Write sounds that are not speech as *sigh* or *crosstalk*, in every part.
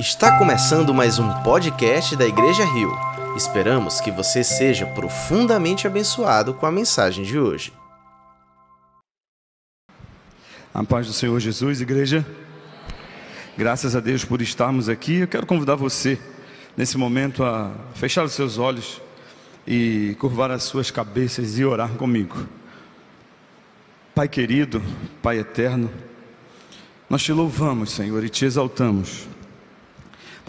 Está começando mais um podcast da Igreja Rio. Esperamos que você seja profundamente abençoado com a mensagem de hoje. A paz do Senhor Jesus, igreja. Graças a Deus por estarmos aqui. Eu quero convidar você, nesse momento, a fechar os seus olhos e curvar as suas cabeças e orar comigo. Pai querido, Pai eterno, nós te louvamos, Senhor, e te exaltamos,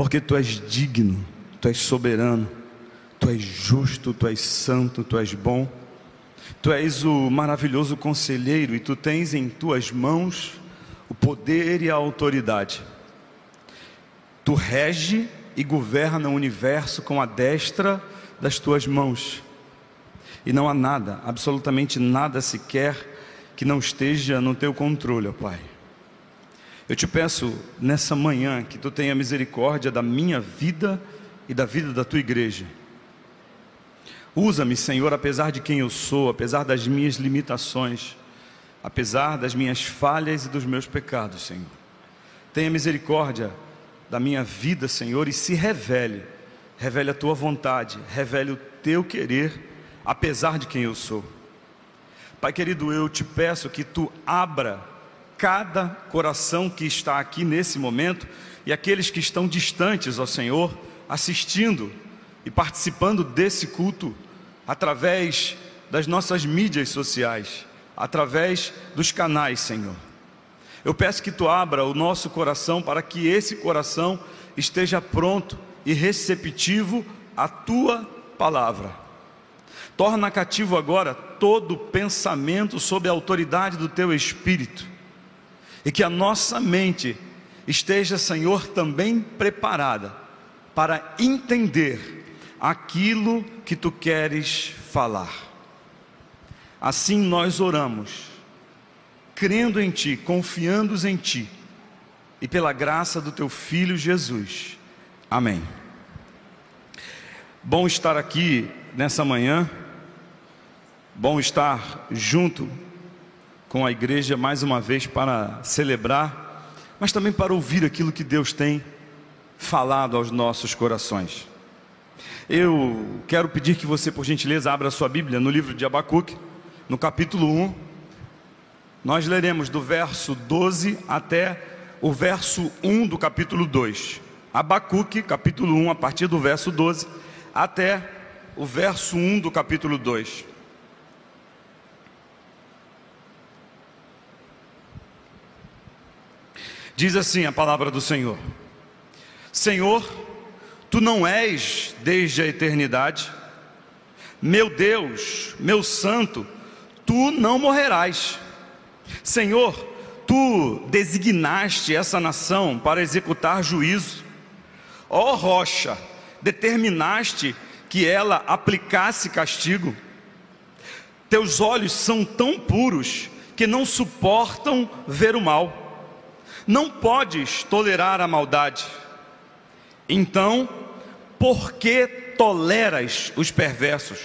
porque tu és digno, tu és soberano, tu és justo, tu és santo, tu és bom, tu és o maravilhoso conselheiro e tu tens em tuas mãos o poder e a autoridade. Tu rege e governa o universo com a destra das tuas mãos. E não há nada, absolutamente nada sequer, que não esteja no teu controle, ó Pai. Eu te peço nessa manhã que tu tenha misericórdia da minha vida e da vida da tua igreja. Usa-me, Senhor, apesar de quem eu sou, apesar das minhas limitações, apesar das minhas falhas e dos meus pecados, Senhor. Tenha misericórdia da minha vida, Senhor, e se revele, revele a tua vontade, revele o teu querer, apesar de quem eu sou. Pai querido, eu te peço que tu abra cada coração que está aqui nesse momento e aqueles que estão distantes, ó Senhor, assistindo e participando desse culto através das nossas mídias sociais, através dos canais, Senhor. Eu peço que tu abra o nosso coração para que esse coração esteja pronto e receptivo à tua palavra. Torna cativo agora todo pensamento sob a autoridade do teu espírito. E que a nossa mente esteja, Senhor, também preparada para entender aquilo que tu queres falar. Assim nós oramos, crendo em ti, confiando em ti, e pela graça do teu filho Jesus. Amém. Bom estar aqui nessa manhã, bom estar junto com a igreja mais uma vez para celebrar, mas também para ouvir aquilo que Deus tem falado aos nossos corações. Eu quero pedir que você, por gentileza, abra sua Bíblia no livro de Abacuque, no capítulo 1. Nós leremos do verso 12 até o verso 1 do capítulo 2. Abacuque, capítulo 1, a partir do verso 12 até o verso 1 do capítulo 2. Diz assim a palavra do Senhor: Senhor, tu não és desde a eternidade, meu Deus, meu santo, tu não morrerás. Senhor, tu designaste essa nação para executar juízo. Ó rocha, determinaste que ela aplicasse castigo. Teus olhos são tão puros que não suportam ver o mal. Não podes tolerar a maldade. Então, por que toleras os perversos?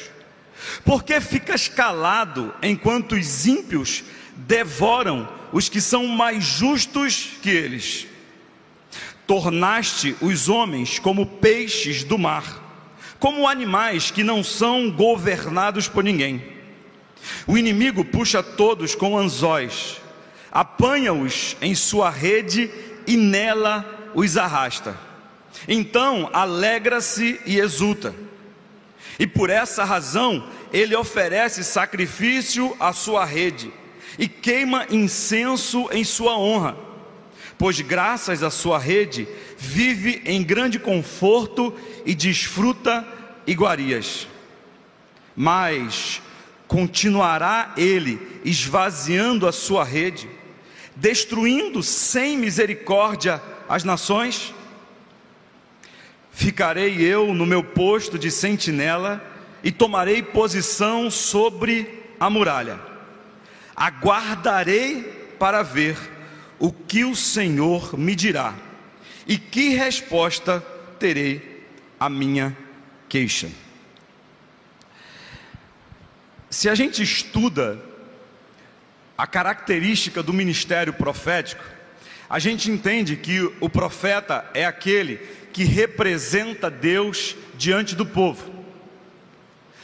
Por que ficas calado enquanto os ímpios devoram os que são mais justos que eles? Tornaste os homens como peixes do mar, como animais que não são governados por ninguém. O inimigo puxa todos com anzóis, apanha-os em sua rede e nela os arrasta. Então alegra-se e exulta. E por essa razão ele oferece sacrifício à sua rede e queima incenso em sua honra, pois graças à sua rede vive em grande conforto e desfruta iguarias. Mas continuará ele esvaziando a sua rede, destruindo sem misericórdia as nações? Ficarei eu no meu posto de sentinela e tomarei posição sobre a muralha. Aguardarei para ver o que o Senhor me dirá e que resposta terei à minha queixa. Se a gente estuda a característica do ministério profético, a gente entende que o profeta é aquele que representa Deus diante do povo.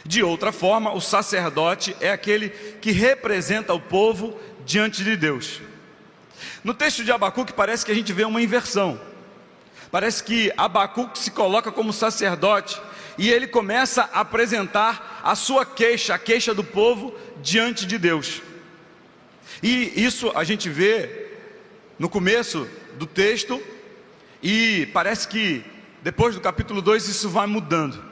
De outra forma, o sacerdote é aquele que representa o povo diante de Deus. No texto de Abacuque parece que a gente vê uma inversão. Parece que Abacuque se coloca como sacerdote e ele começa a apresentar a sua queixa, a queixa do povo diante de Deus. E isso a gente vê no começo do texto e parece que depois do capítulo 2 isso vai mudando.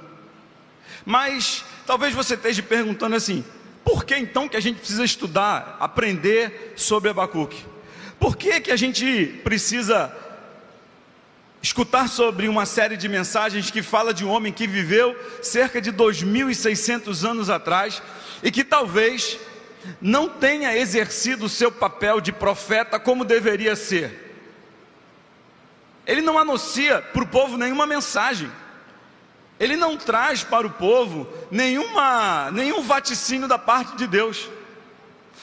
Mas talvez você esteja perguntando assim: por que então que a gente precisa estudar, aprender sobre Abacuque? Por que, que a gente precisa escutar sobre uma série de mensagens que fala de um homem que viveu cerca de 2.600 anos atrás e que talvez não tenha exercido o seu papel de profeta como deveria ser. Ele não anuncia para o povo nenhuma mensagem. Ele não traz para o povo nenhuma, nenhum vaticínio da parte de Deus.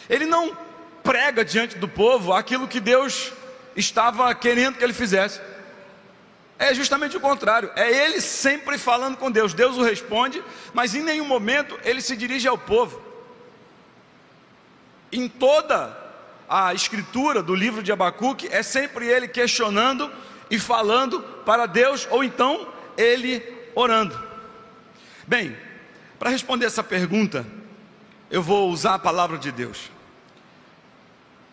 Ele não prega diante do povo aquilo que Deus estava querendo que ele fizesse. É justamente o contrário, é ele sempre falando com Deus. Deus o responde, mas em nenhum momento ele se dirige ao povo. Em toda a escritura do livro de Abacuque, é sempre ele questionando e falando para Deus, ou então ele orando. Bem, para responder essa pergunta, eu vou usar a palavra de Deus.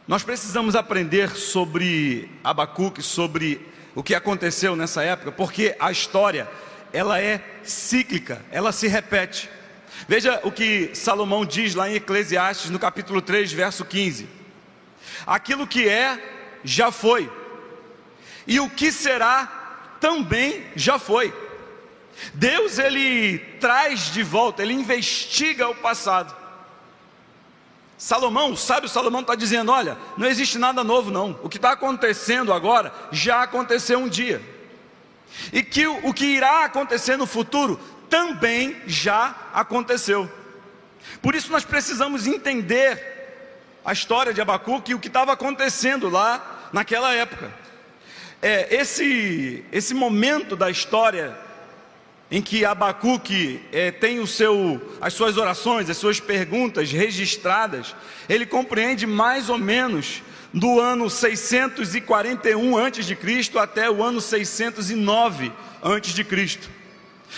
Nós precisamos aprender sobre Abacuque, sobre o que aconteceu nessa época, porque a história ela é cíclica, ela se repete. Veja o que Salomão diz lá em Eclesiastes, no capítulo 3, verso 15: Aquilo que é, já foi, e o que será, também já foi. Deus, ele traz de volta, ele investiga o passado. Salomão, o sábio Salomão está dizendo: olha, não existe nada novo, não. O que está acontecendo agora já aconteceu um dia, e que o, o que irá acontecer no futuro também já aconteceu. Por isso nós precisamos entender a história de Abacuque e o que estava acontecendo lá naquela época. É, esse, esse momento da história em que Abacuque é, tem o seu, as suas orações, as suas perguntas registradas, ele compreende mais ou menos do ano 641 a.C. até o ano 609 a.C.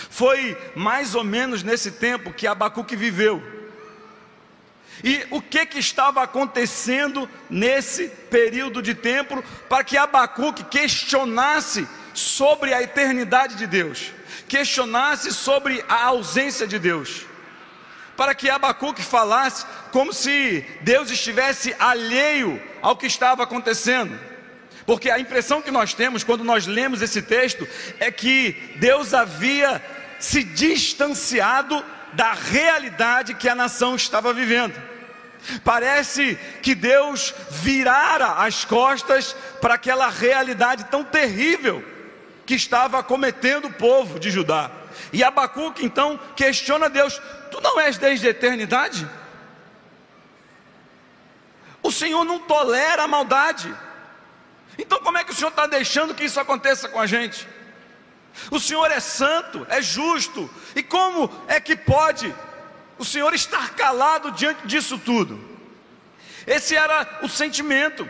Foi mais ou menos nesse tempo que Abacuque viveu. E o que, que estava acontecendo nesse período de tempo para que Abacuque questionasse sobre a eternidade de Deus? questionasse sobre a ausência de Deus, para que Abacuque falasse como se Deus estivesse alheio ao que estava acontecendo. Porque a impressão que nós temos quando nós lemos esse texto é que Deus havia se distanciado da realidade que a nação estava vivendo. Parece que Deus virara as costas para aquela realidade tão terrível que estava cometendo o povo de Judá. E Abacuque então questiona Deus: Tu não és desde a eternidade? O Senhor não tolera a maldade. Então, como é que o Senhor está deixando que isso aconteça com a gente? O Senhor é santo, é justo, e como é que pode o Senhor estar calado diante disso tudo? Esse era o sentimento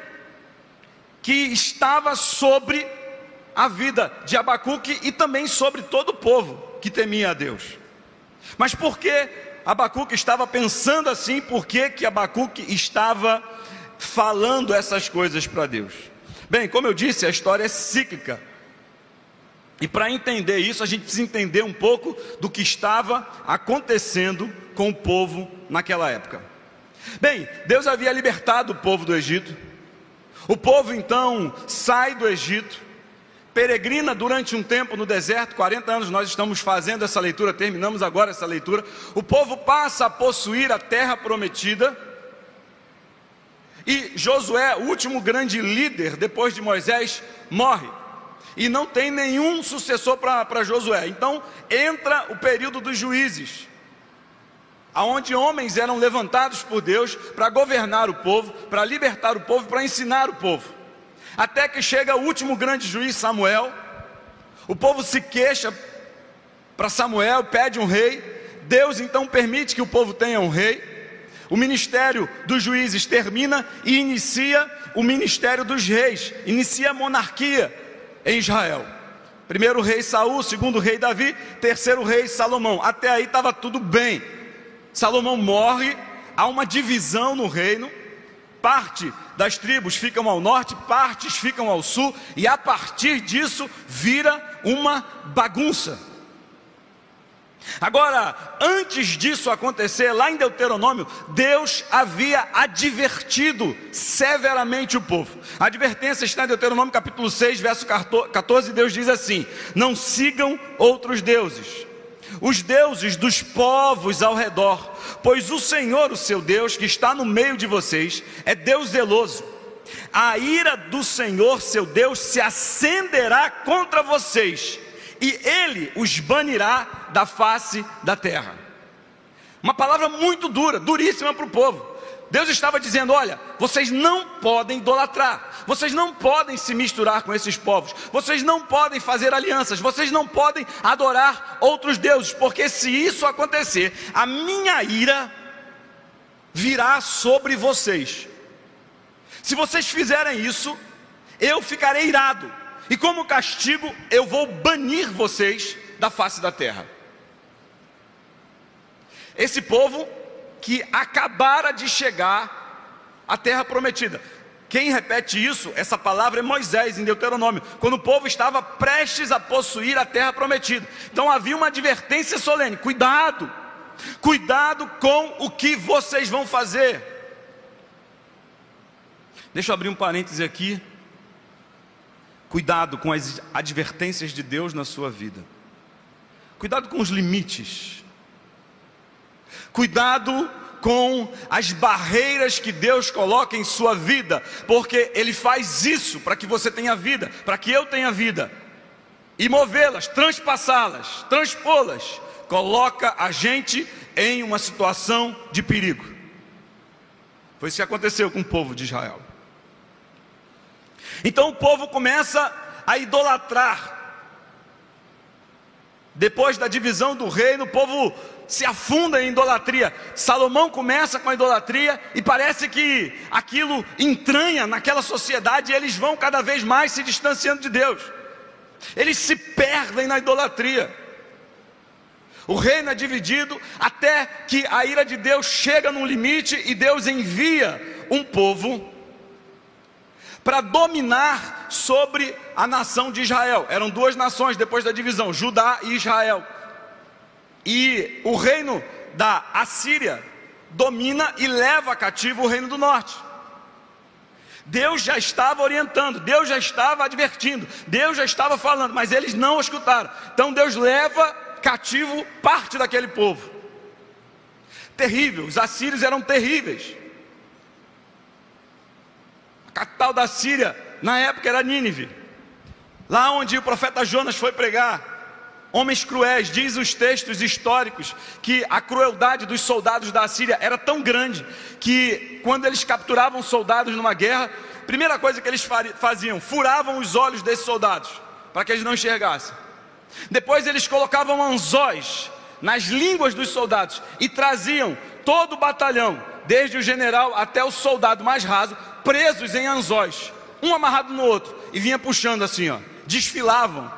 que estava sobre a vida de Abacuque e também sobre todo o povo que temia a Deus. Mas por que Abacuque estava pensando assim? Por que, que Abacuque estava falando essas coisas para Deus? Bem, como eu disse, a história é cíclica. E para entender isso, a gente precisa entender um pouco do que estava acontecendo com o povo naquela época. Bem, Deus havia libertado o povo do Egito. O povo então sai do Egito peregrina durante um tempo no deserto, 40 anos nós estamos fazendo essa leitura, terminamos agora essa leitura. O povo passa a possuir a terra prometida. E Josué, o último grande líder depois de Moisés, morre. E não tem nenhum sucessor para Josué. Então entra o período dos juízes, aonde homens eram levantados por Deus para governar o povo, para libertar o povo, para ensinar o povo. Até que chega o último grande juiz, Samuel. O povo se queixa para Samuel, pede um rei. Deus então permite que o povo tenha um rei. O ministério dos juízes termina e inicia o ministério dos reis, inicia a monarquia em Israel. Primeiro rei Saul, segundo rei Davi, terceiro rei Salomão. Até aí estava tudo bem. Salomão morre, há uma divisão no reino. Parte das tribos ficam ao norte, partes ficam ao sul, e a partir disso vira uma bagunça. Agora, antes disso acontecer, lá em Deuteronômio, Deus havia advertido severamente o povo. A advertência está em Deuteronômio capítulo 6, verso 14, Deus diz assim: Não sigam outros deuses, os deuses dos povos ao redor, pois o Senhor, o seu Deus, que está no meio de vocês, é Deus zeloso. A ira do Senhor, seu Deus, se acenderá contra vocês e ele os banirá da face da terra. Uma palavra muito dura, duríssima para o povo. Deus estava dizendo: olha, vocês não podem idolatrar, vocês não podem se misturar com esses povos, vocês não podem fazer alianças, vocês não podem adorar outros deuses, porque se isso acontecer, a minha ira virá sobre vocês. Se vocês fizerem isso, eu ficarei irado, e como castigo, eu vou banir vocês da face da terra. Esse povo que acabara de chegar à terra prometida. Quem repete isso, essa palavra é Moisés em Deuteronômio, quando o povo estava prestes a possuir a terra prometida. Então havia uma advertência solene: cuidado, cuidado com o que vocês vão fazer. Deixa eu abrir um parêntese aqui. Cuidado com as advertências de Deus na sua vida. Cuidado com os limites. Cuidado com as barreiras que Deus coloca em sua vida, porque Ele faz isso para que você tenha vida, para que eu tenha vida, e movê-las, transpassá-las, transpô-las, coloca a gente em uma situação de perigo. Foi isso que aconteceu com o povo de Israel. Então o povo começa a idolatrar. Depois da divisão do reino, o povo se afunda em idolatria. Salomão começa com a idolatria e parece que aquilo entranha naquela sociedade e eles vão cada vez mais se distanciando de Deus. Eles se perdem na idolatria. O reino é dividido até que a ira de Deus chega num limite e Deus envia um povo para dominar sobre a nação de Israel. Eram duas nações depois da divisão, Judá e Israel. E o reino da Assíria domina e leva cativo o reino do norte. Deus já estava orientando, Deus já estava advertindo, Deus já estava falando, mas eles não escutaram. Então Deus leva cativo parte daquele povo. Terrível, os assírios eram terríveis capital da Síria, na época era Nínive. Lá onde o profeta Jonas foi pregar. Homens cruéis, diz os textos históricos que a crueldade dos soldados da Síria era tão grande que quando eles capturavam soldados numa guerra, primeira coisa que eles faziam, furavam os olhos desses soldados para que eles não enxergassem. Depois eles colocavam anzóis nas línguas dos soldados e traziam todo o batalhão, desde o general até o soldado mais raso, presos em anzóis, um amarrado no outro, e vinha puxando assim, ó, desfilavam.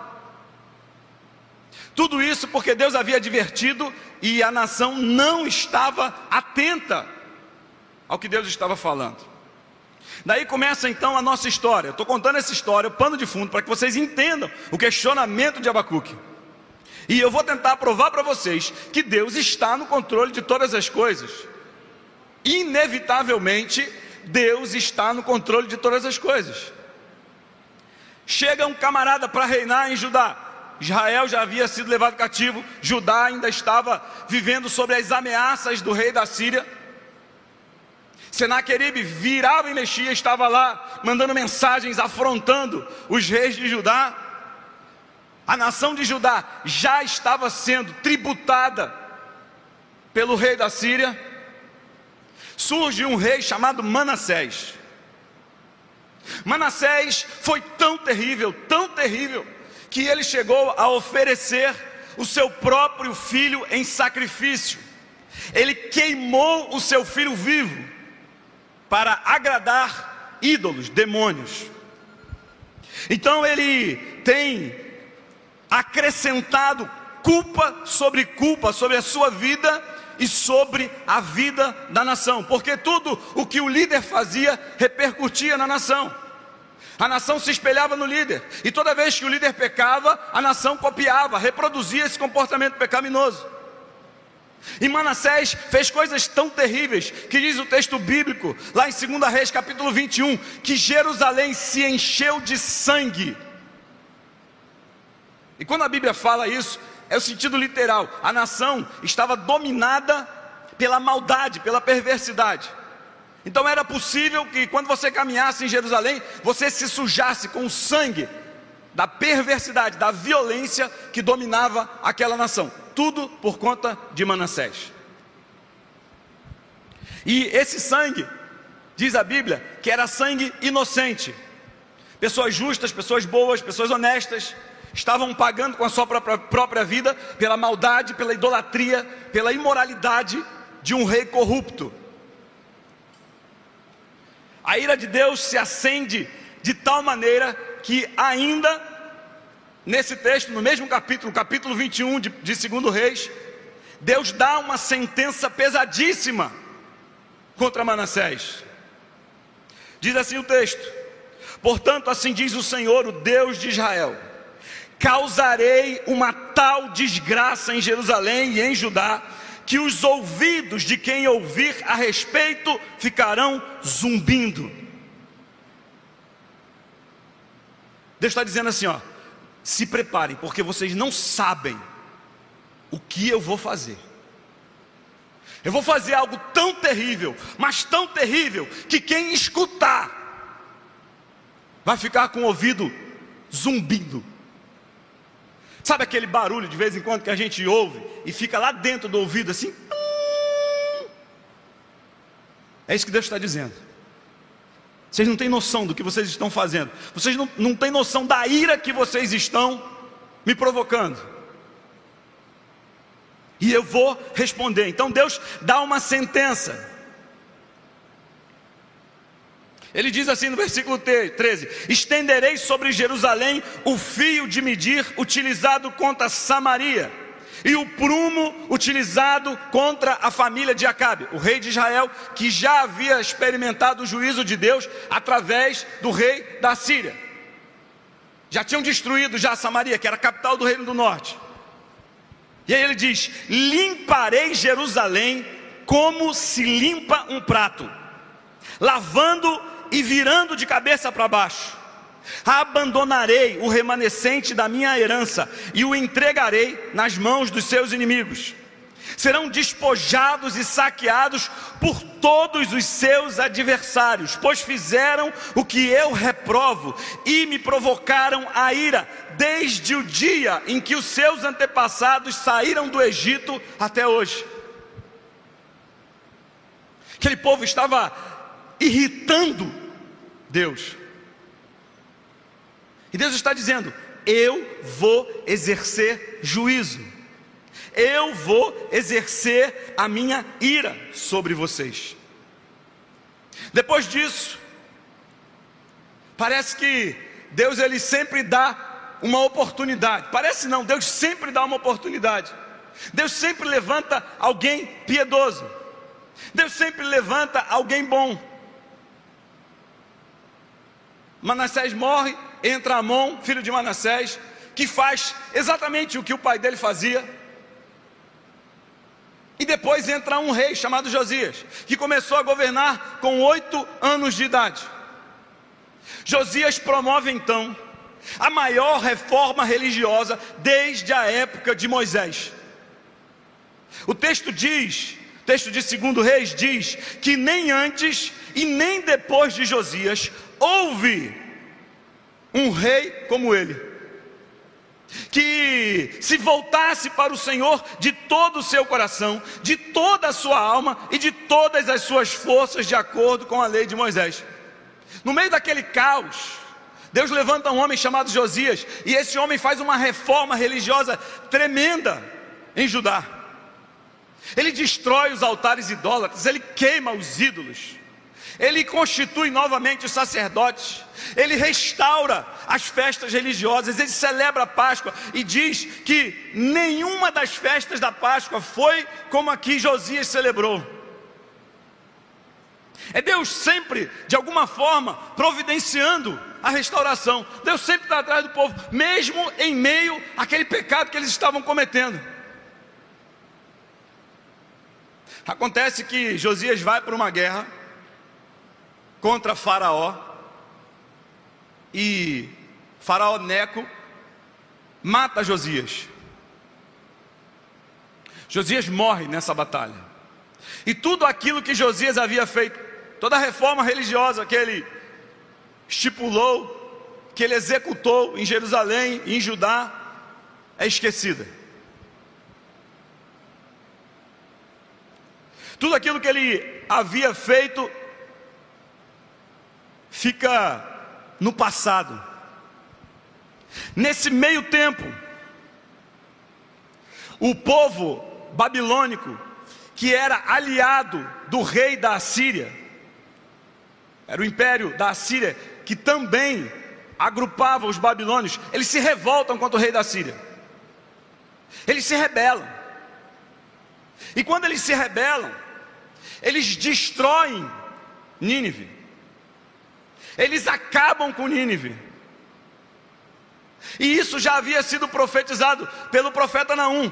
Tudo isso porque Deus havia advertido e a nação não estava atenta ao que Deus estava falando. Daí começa então a nossa história. Estou contando essa história, o pano de fundo, para que vocês entendam o questionamento de Abacuque. E eu vou tentar provar para vocês que Deus está no controle de todas as coisas. Inevitavelmente, Deus está no controle de todas as coisas. Chega um camarada para reinar em Judá. Israel já havia sido levado cativo, Judá ainda estava vivendo sobre as ameaças do rei da Síria. Senaqueribe virava e mexia, estava lá mandando mensagens afrontando os reis de Judá. A nação de Judá já estava sendo tributada pelo rei da Síria surge um rei chamado Manassés. Manassés foi tão terrível, tão terrível, que ele chegou a oferecer o seu próprio filho em sacrifício. Ele queimou o seu filho vivo para agradar ídolos, demônios. Então ele tem acrescentado culpa sobre culpa sobre a sua vida e sobre a vida da nação, porque tudo o que o líder fazia repercutia na nação. A nação se espelhava no líder, e toda vez que o líder pecava, a nação copiava, reproduzia esse comportamento pecaminoso. E Manassés fez coisas tão terríveis, que diz o texto bíblico, lá em 2 Reis capítulo 21, que Jerusalém se encheu de sangue. E quando a Bíblia fala isso, é o sentido literal. A nação estava dominada pela maldade, pela perversidade. Então era possível que quando você caminhasse em Jerusalém, você se sujasse com o sangue da perversidade, da violência que dominava aquela nação. Tudo por conta de Manassés. E esse sangue, diz a Bíblia, que era sangue inocente. Pessoas justas, pessoas boas, pessoas honestas, estavam pagando com a sua própria, própria vida pela maldade, pela idolatria, pela imoralidade de um rei corrupto. A ira de Deus se acende de tal maneira que ainda nesse texto, no mesmo capítulo, capítulo 21 de, de 2 Reis, Deus dá uma sentença pesadíssima contra Manassés. Diz assim o texto: Portanto, assim diz o Senhor, o Deus de Israel: causarei uma tal desgraça em Jerusalém e em Judá, que os ouvidos de quem ouvir a respeito ficarão zumbindo. Deus está dizendo assim: ó, se preparem, porque vocês não sabem o que eu vou fazer. Eu vou fazer algo tão terrível, mas tão terrível, que quem escutar vai ficar com o ouvido zumbindo. Sabe aquele barulho de vez em quando que a gente ouve e fica lá dentro do ouvido assim? É isso que Deus está dizendo. Vocês não têm noção do que vocês estão fazendo. Vocês não, não têm noção da ira que vocês estão me provocando. E eu vou responder. Então Deus dá uma sentença. Ele diz assim no versículo 13: Estenderei sobre Jerusalém o fio de medir utilizado contra Samaria, e o prumo utilizado contra a família de Acabe, o rei de Israel, que já havia experimentado o juízo de Deus através do rei da Síria. Já tinham destruído já Samaria, que era a capital do reino do norte. E aí ele diz: Limparei Jerusalém como se limpa um prato, lavando e virando de cabeça para baixo. Abandonarei o remanescente da minha herança e o entregarei nas mãos dos seus inimigos. Serão despojados e saqueados por todos os seus adversários, pois fizeram o que eu reprovo e me provocaram a ira, desde o dia em que os seus antepassados saíram do Egito até hoje. Aquele povo estava irritando Deus. E Deus está dizendo: eu vou exercer juízo, eu vou exercer a minha ira sobre vocês. Depois disso, parece que Deus ele sempre dá uma oportunidade. Parece não, Deus sempre dá uma oportunidade. Deus sempre levanta alguém piedoso. Deus sempre levanta alguém bom. Manassés morre, entra Amon, filho de Manassés, que faz exatamente o que o pai dele fazia. E depois entra um rei chamado Josias, que começou a governar com oito anos de idade. Josias promove então a maior reforma religiosa desde a época de Moisés. O texto diz, texto de segundo reis diz que nem antes e nem depois de Josias houve um rei como ele, que se voltasse para o Senhor de todo o seu coração, de toda a sua alma e de todas as suas forças, de acordo com a lei de Moisés. No meio daquele caos, Deus levanta um homem chamado Josias, e esse homem faz uma reforma religiosa tremenda em Judá. Ele destrói os altares idólatras, ele queima os ídolos, ele constitui novamente os sacerdotes, ele restaura as festas religiosas, ele celebra a Páscoa e diz que nenhuma das festas da Páscoa foi como aqui Josias celebrou. É Deus sempre, de alguma forma, providenciando a restauração. Deus sempre está atrás do povo, mesmo em meio àquele pecado que eles estavam cometendo. Acontece que Josias vai para uma guerra contra Faraó e Faraó Neco mata Josias. Josias morre nessa batalha. E tudo aquilo que Josias havia feito toda a reforma religiosa que ele estipulou, que ele executou em Jerusalém, em Judá, é esquecida. Tudo aquilo que ele havia feito fica no passado. Nesse meio tempo, o povo babilônico, que era aliado do rei da Assíria, era o império da Assíria que também agrupava os babilônios. Eles se revoltam contra o rei da Síria. Eles se rebelam. E quando eles se rebelam, eles destroem Nínive. Eles acabam com Nínive. E isso já havia sido profetizado pelo profeta Naum.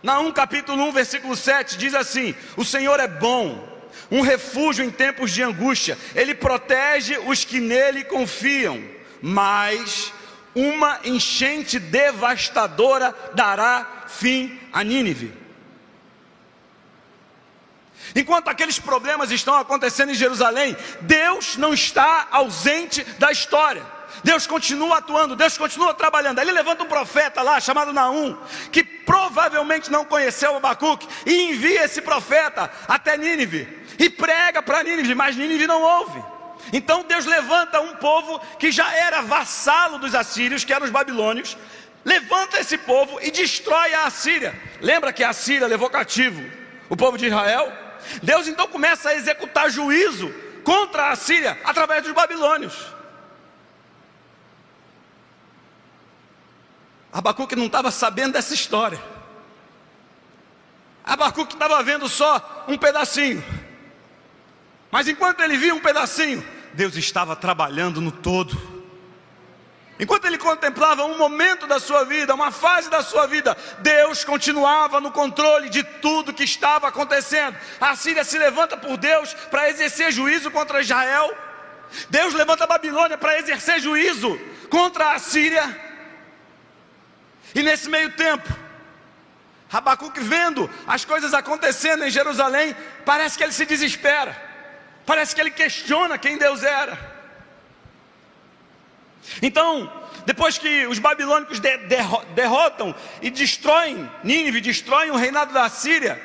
Naum capítulo 1, versículo 7 diz assim: O Senhor é bom um refúgio em tempos de angústia. Ele protege os que nele confiam, mas uma enchente devastadora dará fim a Nínive. Enquanto aqueles problemas estão acontecendo em Jerusalém, Deus não está ausente da história. Deus continua atuando, Deus continua trabalhando. Ele levanta um profeta lá chamado Naum, que provavelmente não conheceu Abacuque, e envia esse profeta até Nínive e prega para Nínive, mas Nínive não ouve. Então Deus levanta um povo que já era vassalo dos assírios, que eram os babilônios, levanta esse povo e destrói a Assíria. Lembra que a Assíria levou cativo o povo de Israel? Deus então começa a executar juízo contra a Assíria através dos babilônios. Abacuque não estava sabendo dessa história. Abacuque estava vendo só um pedacinho. Mas enquanto ele via um pedacinho, Deus estava trabalhando no todo. Enquanto ele contemplava um momento da sua vida, uma fase da sua vida, Deus continuava no controle de tudo que estava acontecendo. A Síria se levanta por Deus para exercer juízo contra Israel. Deus levanta a Babilônia para exercer juízo contra a Síria. E nesse meio tempo, Rabacuque vendo as coisas acontecendo em Jerusalém, parece que ele se desespera, parece que ele questiona quem Deus era. Então, depois que os babilônicos de, derrotam e destroem Nínive, destroem o reinado da Síria,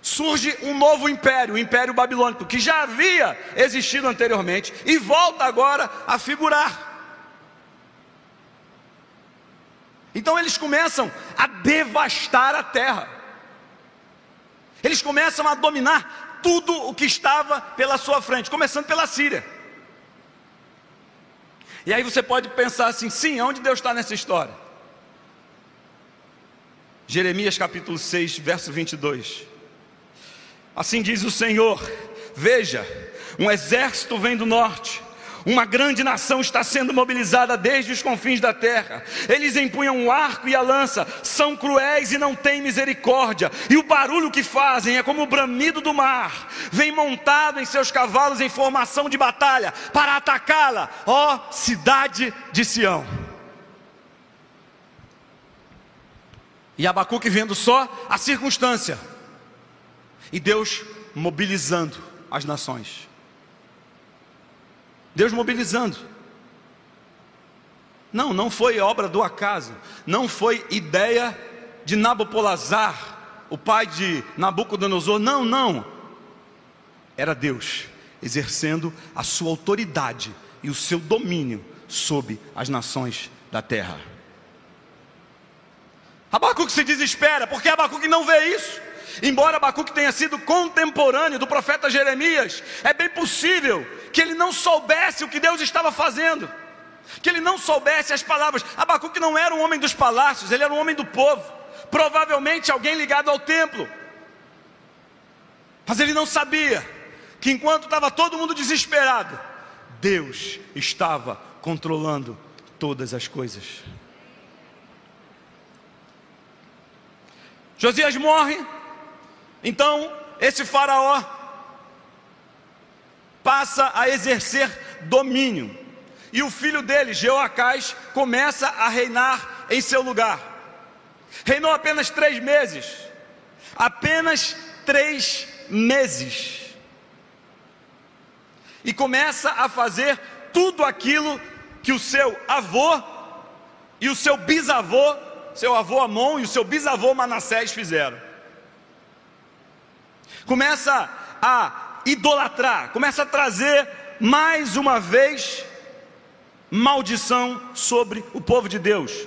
surge um novo império, o Império Babilônico, que já havia existido anteriormente e volta agora a figurar. Então eles começam a devastar a terra. Eles começam a dominar tudo o que estava pela sua frente, começando pela Síria. E aí você pode pensar assim: sim, onde Deus está nessa história? Jeremias capítulo 6, verso 22. Assim diz o Senhor: Veja, um exército vem do norte, uma grande nação está sendo mobilizada desde os confins da terra. Eles empunham o arco e a lança, são cruéis e não têm misericórdia. E o barulho que fazem é como o bramido do mar. Vem montado em seus cavalos em formação de batalha para atacá-la, ó cidade de Sião. E Abacuque vendo só a circunstância. E Deus mobilizando as nações. Deus mobilizando. Não, não foi obra do acaso, não foi ideia de Nabopolazar, o pai de Nabucodonosor, não, não. Era Deus exercendo a sua autoridade e o seu domínio sobre as nações da terra. Abacuque se desespera, porque Abacuque não vê isso. Embora Abacuque tenha sido contemporâneo do profeta Jeremias, é bem possível que ele não soubesse o que Deus estava fazendo, que ele não soubesse as palavras. Abacuque não era um homem dos palácios, ele era um homem do povo, provavelmente alguém ligado ao templo. Mas ele não sabia que enquanto estava todo mundo desesperado, Deus estava controlando todas as coisas. Josias morre, então esse faraó passa a exercer domínio, e o filho dele, Jeoacás, começa a reinar em seu lugar. Reinou apenas três meses, apenas três meses, e começa a fazer tudo aquilo que o seu avô e o seu bisavô seu avô Amon e o seu bisavô Manassés fizeram. Começa a idolatrar, começa a trazer mais uma vez maldição sobre o povo de Deus.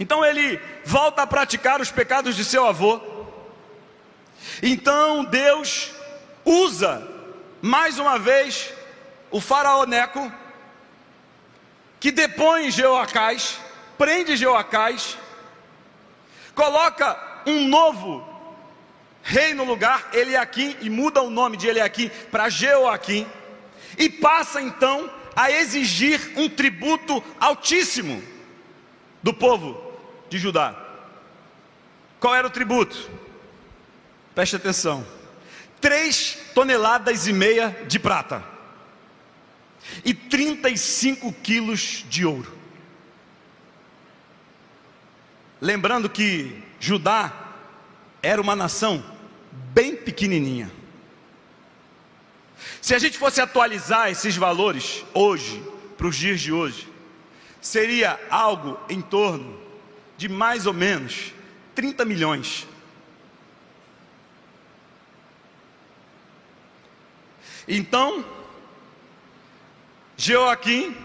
Então ele volta a praticar os pecados de seu avô. Então Deus usa mais uma vez o faraó Neco que depõe Jeoacás, prende Jeoacás, coloca um novo rei no lugar, Eliakim, e muda o nome de Eliakim para Jeoaquim, e passa então a exigir um tributo altíssimo do povo de Judá. Qual era o tributo? Preste atenção: três toneladas e meia de prata e 35 quilos de ouro. Lembrando que Judá era uma nação bem pequenininha. Se a gente fosse atualizar esses valores hoje, para os dias de hoje, seria algo em torno de mais ou menos 30 milhões. Então, Joaquim,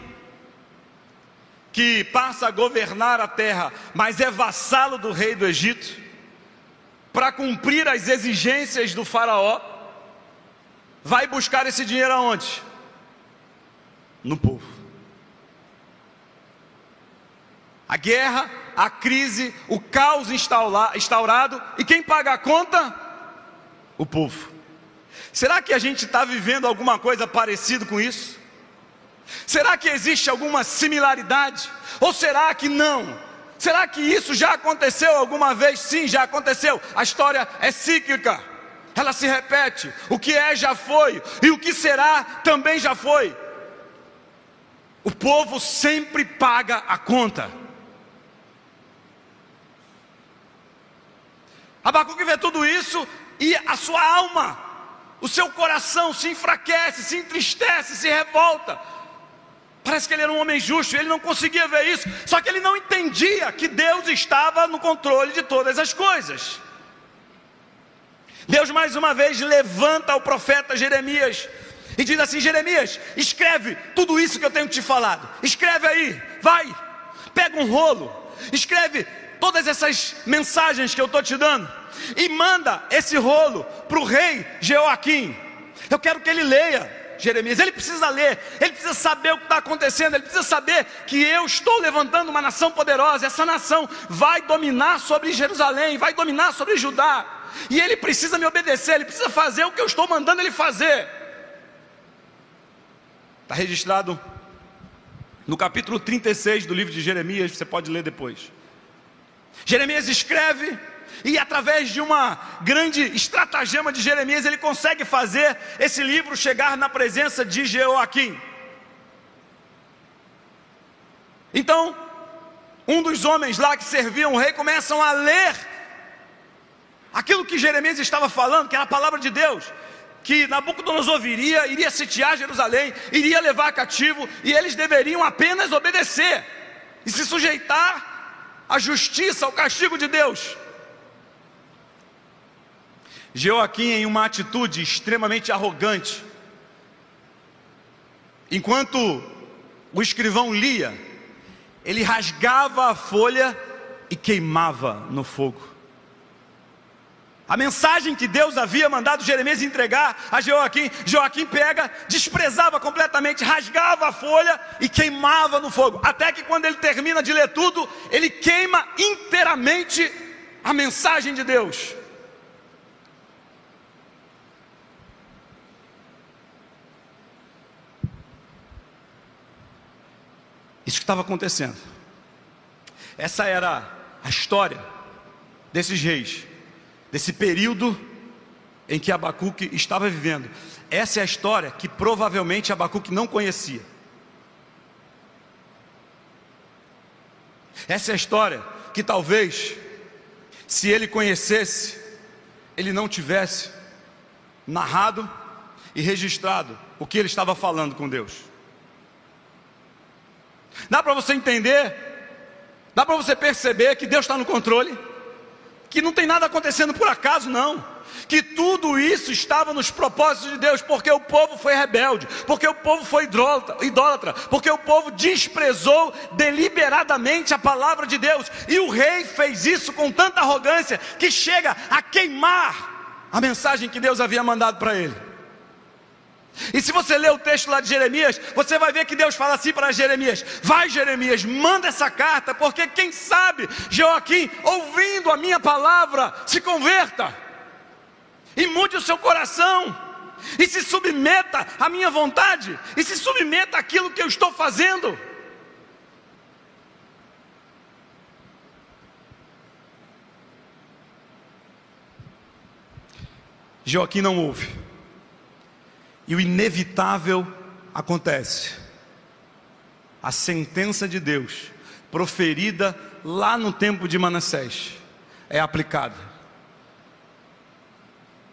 que passa a governar a terra, mas é vassalo do rei do Egito, para cumprir as exigências do Faraó, vai buscar esse dinheiro aonde? No povo. A guerra, a crise, o caos instaurado, e quem paga a conta? O povo. Será que a gente está vivendo alguma coisa parecida com isso? Será que existe alguma similaridade? Ou será que não? Será que isso já aconteceu alguma vez? Sim, já aconteceu. A história é cíclica, ela se repete. O que é já foi, e o que será também já foi. O povo sempre paga a conta. Abacuque vê tudo isso e a sua alma, o seu coração se enfraquece, se entristece, se revolta. Parece que ele era um homem justo, ele não conseguia ver isso, só que ele não entendia que Deus estava no controle de todas as coisas. Deus mais uma vez levanta o profeta Jeremias e diz assim: Jeremias, escreve tudo isso que eu tenho te falado, escreve aí, vai, pega um rolo, escreve todas essas mensagens que eu estou te dando e manda esse rolo para o rei Jeoaquim. Eu quero que ele leia Jeremias. Ele precisa ler, ele precisa saber o que está acontecendo, ele precisa saber que eu estou levantando uma nação poderosa. Essa nação vai dominar sobre Jerusalém, vai dominar sobre Judá. E ele precisa me obedecer, ele precisa fazer o que eu estou mandando ele fazer. Está registrado no capítulo 36 do livro de Jeremias, você pode ler depois. Jeremias escreve e através de uma grande estratagema de Jeremias, ele consegue fazer esse livro chegar na presença de Jeoaquim. Então, um dos homens lá que serviam o rei começam a ler aquilo que Jeremias estava falando, que era a palavra de Deus, que Nabucodonosor viria, iria sitiar Jerusalém, iria levar cativo, e eles deveriam apenas obedecer e se sujeitar à justiça, ao castigo de Deus. Joaquim, em uma atitude extremamente arrogante, enquanto o escrivão lia, ele rasgava a folha e queimava no fogo. A mensagem que Deus havia mandado Jeremias entregar a Joaquim, Joaquim pega, desprezava completamente, rasgava a folha e queimava no fogo. Até que quando ele termina de ler tudo, ele queima inteiramente a mensagem de Deus. Isso que estava acontecendo. Essa era a história desses reis, desse período em que Abacuque estava vivendo. Essa é a história que provavelmente Abacuque não conhecia. Essa é a história que talvez, se ele conhecesse, ele não tivesse narrado e registrado o que ele estava falando com Deus. Dá para você entender? Dá para você perceber que Deus está no controle? Que não tem nada acontecendo por acaso, não. Que tudo isso estava nos propósitos de Deus, porque o povo foi rebelde, porque o povo foi idólatra, porque o povo desprezou deliberadamente a palavra de Deus, e o rei fez isso com tanta arrogância que chega a queimar a mensagem que Deus havia mandado para ele. E se você ler o texto lá de Jeremias, você vai ver que Deus fala assim para Jeremias: Vai, Jeremias, manda essa carta, porque quem sabe Joaquim, ouvindo a minha palavra, se converta e mude o seu coração, e se submeta à minha vontade, e se submeta àquilo que eu estou fazendo. Joaquim não ouve e o inevitável acontece. A sentença de Deus, proferida lá no tempo de Manassés, é aplicada.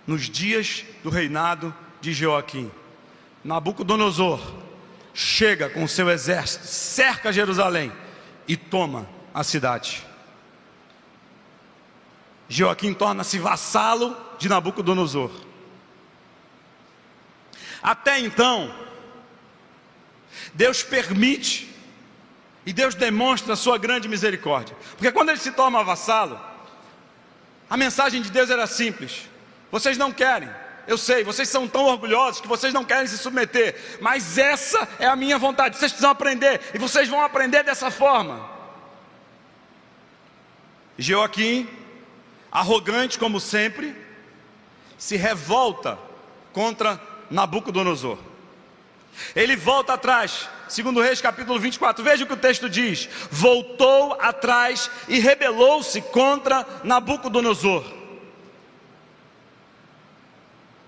Nos dias do reinado de Joaquim, Nabucodonosor chega com seu exército, cerca Jerusalém e toma a cidade. Joaquim torna-se vassalo de Nabucodonosor. Até então, Deus permite e Deus demonstra a sua grande misericórdia. Porque quando ele se torna vassalo, a mensagem de Deus era simples: vocês não querem, eu sei, vocês são tão orgulhosos que vocês não querem se submeter, mas essa é a minha vontade, vocês precisam aprender, e vocês vão aprender dessa forma. Joaquim, arrogante como sempre, se revolta contra Nabucodonosor. Ele volta atrás, segundo Reis capítulo 24, veja o que o texto diz: voltou atrás e rebelou-se contra Nabucodonosor.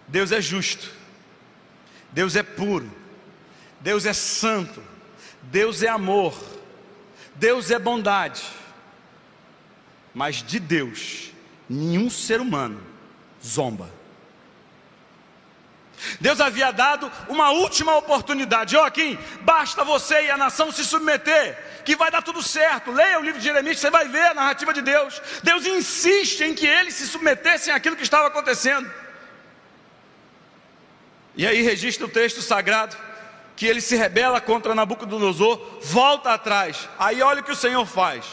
Deus é justo, Deus é puro, Deus é santo, Deus é amor, Deus é bondade, mas de Deus nenhum ser humano zomba. Deus havia dado uma última oportunidade. Joaquim, basta você e a nação se submeter, que vai dar tudo certo. Leia o livro de Jeremias, você vai ver a narrativa de Deus. Deus insiste em que eles se submetessem àquilo que estava acontecendo. E aí registra o texto sagrado que ele se rebela contra Nabucodonosor, volta atrás. Aí olha o que o Senhor faz.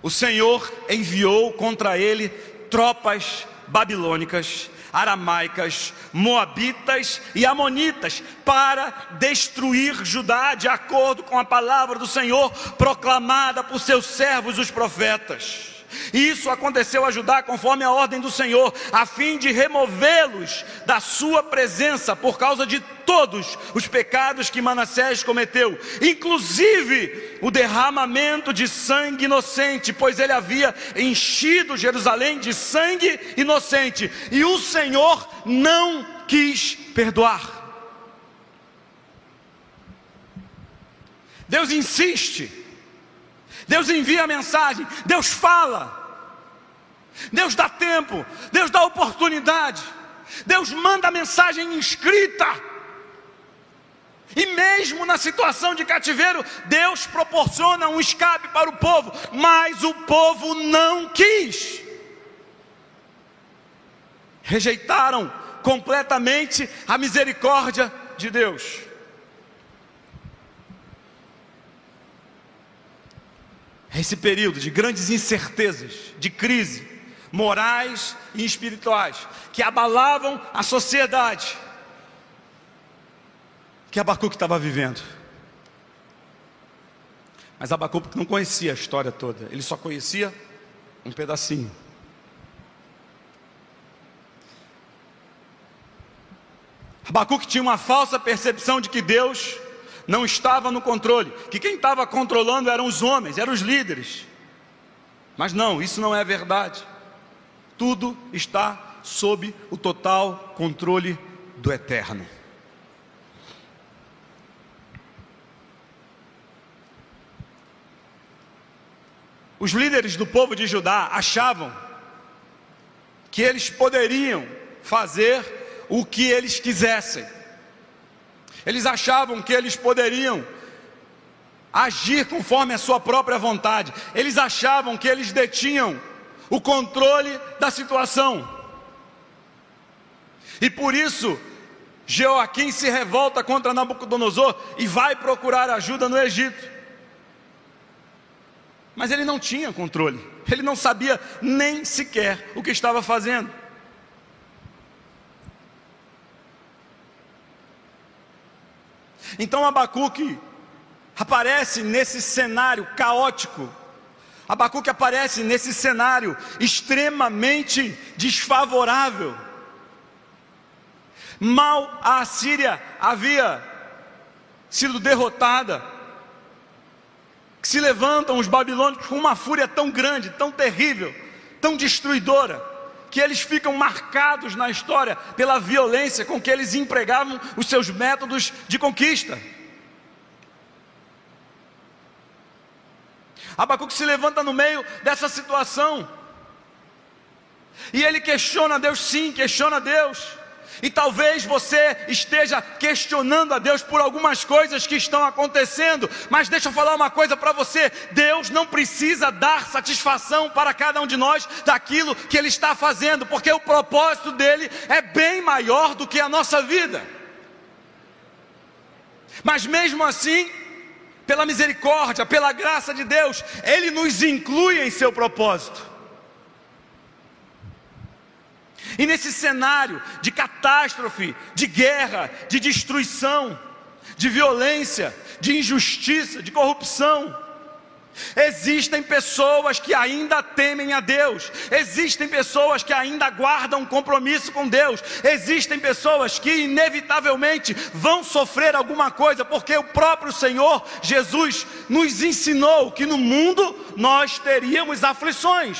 O Senhor enviou contra ele tropas babilônicas aramaicas, moabitas e amonitas para destruir Judá, de acordo com a palavra do Senhor proclamada por seus servos, os profetas. E isso aconteceu a Judá conforme a ordem do Senhor, a fim de removê-los da sua presença por causa de todos os pecados que Manassés cometeu, inclusive o derramamento de sangue inocente, pois ele havia enchido Jerusalém de sangue inocente, e o Senhor não quis perdoar. Deus insiste Deus envia a mensagem, Deus fala, Deus dá tempo, Deus dá oportunidade, Deus manda a mensagem escrita. E mesmo na situação de cativeiro, Deus proporciona um escape para o povo, mas o povo não quis. rejeitaram completamente a misericórdia de Deus. Esse período de grandes incertezas, de crise, morais e espirituais, que abalavam a sociedade, que Abacuque estava vivendo. Mas Abacuque não conhecia a história toda, ele só conhecia um pedacinho. Abacuque tinha uma falsa percepção de que Deus não estava no controle, que quem estava controlando eram os homens, eram os líderes. Mas não, isso não é verdade. Tudo está sob o total controle do Eterno. Os líderes do povo de Judá achavam que eles poderiam fazer o que eles quisessem. Eles achavam que eles poderiam agir conforme a sua própria vontade. Eles achavam que eles detinham o controle da situação. E por isso, Joaquim se revolta contra Nabucodonosor e vai procurar ajuda no Egito mas ele não tinha controle, ele não sabia nem sequer o que estava fazendo. Então Abacuque aparece nesse cenário caótico, Abacuque aparece nesse cenário extremamente desfavorável. Mal a Assíria havia sido derrotada, se levantam os babilônicos com uma fúria tão grande, tão terrível, tão destruidora, que eles ficam marcados na história pela violência com que eles empregavam os seus métodos de conquista. Abacuque se levanta no meio dessa situação. E ele questiona Deus, sim, questiona Deus. E talvez você esteja questionando a Deus por algumas coisas que estão acontecendo, mas deixa eu falar uma coisa para você: Deus não precisa dar satisfação para cada um de nós daquilo que Ele está fazendo, porque o propósito dele é bem maior do que a nossa vida. Mas mesmo assim, pela misericórdia, pela graça de Deus, Ele nos inclui em seu propósito. E nesse cenário de catástrofe, de guerra, de destruição, de violência, de injustiça, de corrupção, Existem pessoas que ainda temem a Deus, existem pessoas que ainda guardam compromisso com Deus, existem pessoas que inevitavelmente vão sofrer alguma coisa, porque o próprio Senhor Jesus nos ensinou que no mundo nós teríamos aflições.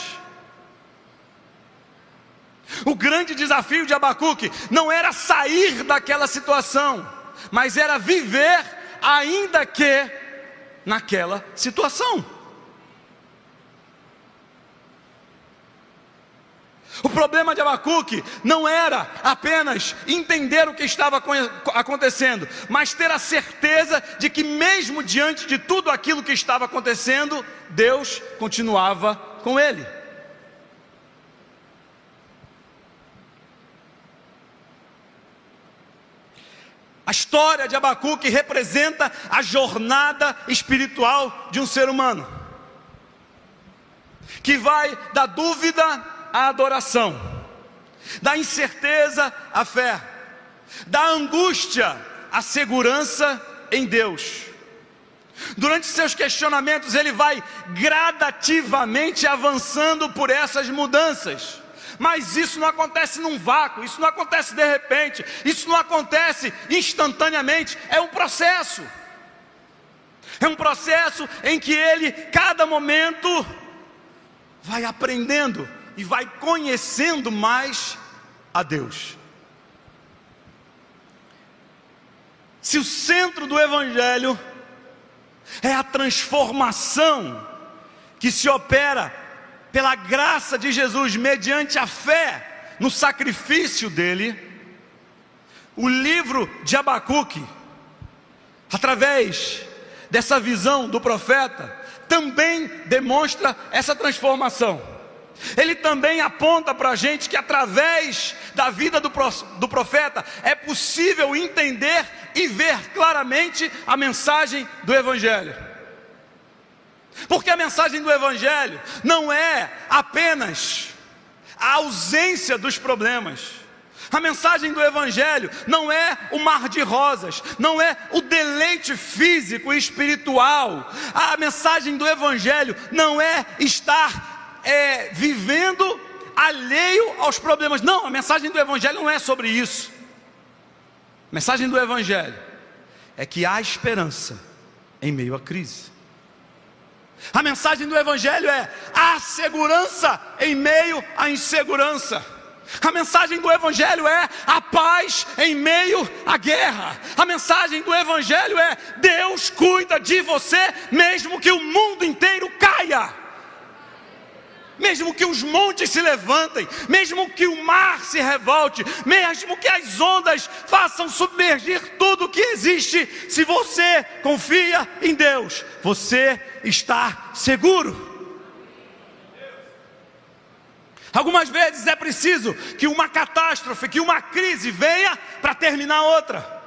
O grande desafio de Abacuque não era sair daquela situação, mas era viver, ainda que naquela situação. O problema de Abacuque não era apenas entender o que estava acontecendo, mas ter a certeza de que, mesmo diante de tudo aquilo que estava acontecendo, Deus continuava com ele. A história de Abacuque representa a jornada espiritual de um ser humano, que vai da dúvida à adoração, da incerteza à fé, da angústia à segurança em Deus. Durante seus questionamentos, ele vai gradativamente avançando por essas mudanças. Mas isso não acontece num vácuo, isso não acontece de repente, isso não acontece instantaneamente, é um processo. É um processo em que ele, cada momento, vai aprendendo e vai conhecendo mais a Deus. Se o centro do Evangelho é a transformação que se opera pela graça de Jesus, mediante a fé no sacrifício dele, o livro de Abacuque, através dessa visão do profeta, também demonstra essa transformação. Ele também aponta para a gente que através da vida do profeta é possível entender e ver claramente a mensagem do Evangelho. Porque a mensagem do Evangelho não é apenas a ausência dos problemas. A mensagem do Evangelho não é o mar de rosas, não é o deleite físico e espiritual. A mensagem do Evangelho não é estar é, vivendo alheio aos problemas. Não, a mensagem do Evangelho não é sobre isso. A mensagem do Evangelho é que há esperança em meio à crise. A mensagem do Evangelho é: há segurança em meio à insegurança. A mensagem do Evangelho é a paz em meio à guerra. A mensagem do Evangelho é Deus cuida de você, mesmo que o mundo inteiro caia mesmo que os montes se levantem, mesmo que o mar se revolte, mesmo que as ondas façam submergir tudo que existe, se você confia em Deus, você está seguro. Algumas vezes é preciso que uma catástrofe, que uma crise venha para terminar outra.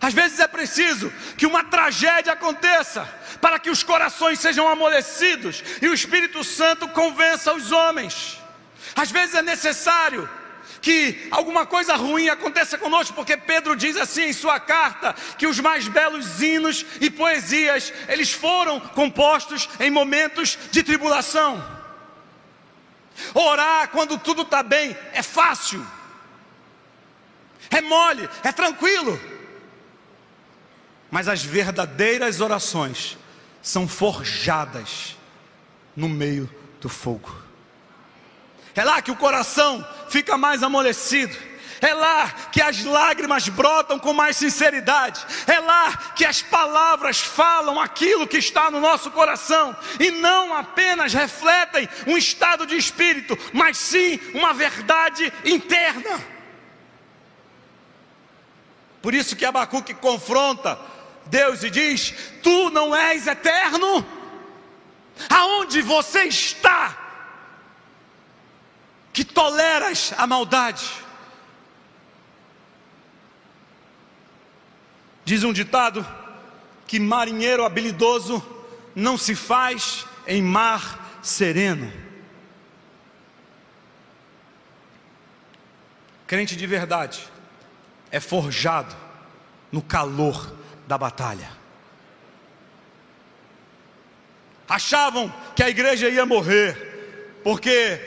Às vezes é preciso que uma tragédia aconteça para que os corações sejam amolecidos e o Espírito Santo convença os homens. Às vezes é necessário que alguma coisa ruim aconteça conosco, porque Pedro diz assim em sua carta que os mais belos hinos e poesias, eles foram compostos em momentos de tribulação. Orar quando tudo está bem é fácil, é mole, é tranquilo. Mas as verdadeiras orações são forjadas no meio do fogo. É lá que o coração fica mais amolecido. É lá que as lágrimas brotam com mais sinceridade. É lá que as palavras falam aquilo que está no nosso coração e não apenas refletem um estado de espírito, mas sim uma verdade interna. Por isso que Abacuque confronta Deus e diz: Tu não és eterno? Aonde você está? Que toleras a maldade. Diz um ditado que marinheiro habilidoso não se faz em mar sereno. Crente de verdade é forjado no calor da batalha. Achavam que a igreja ia morrer, porque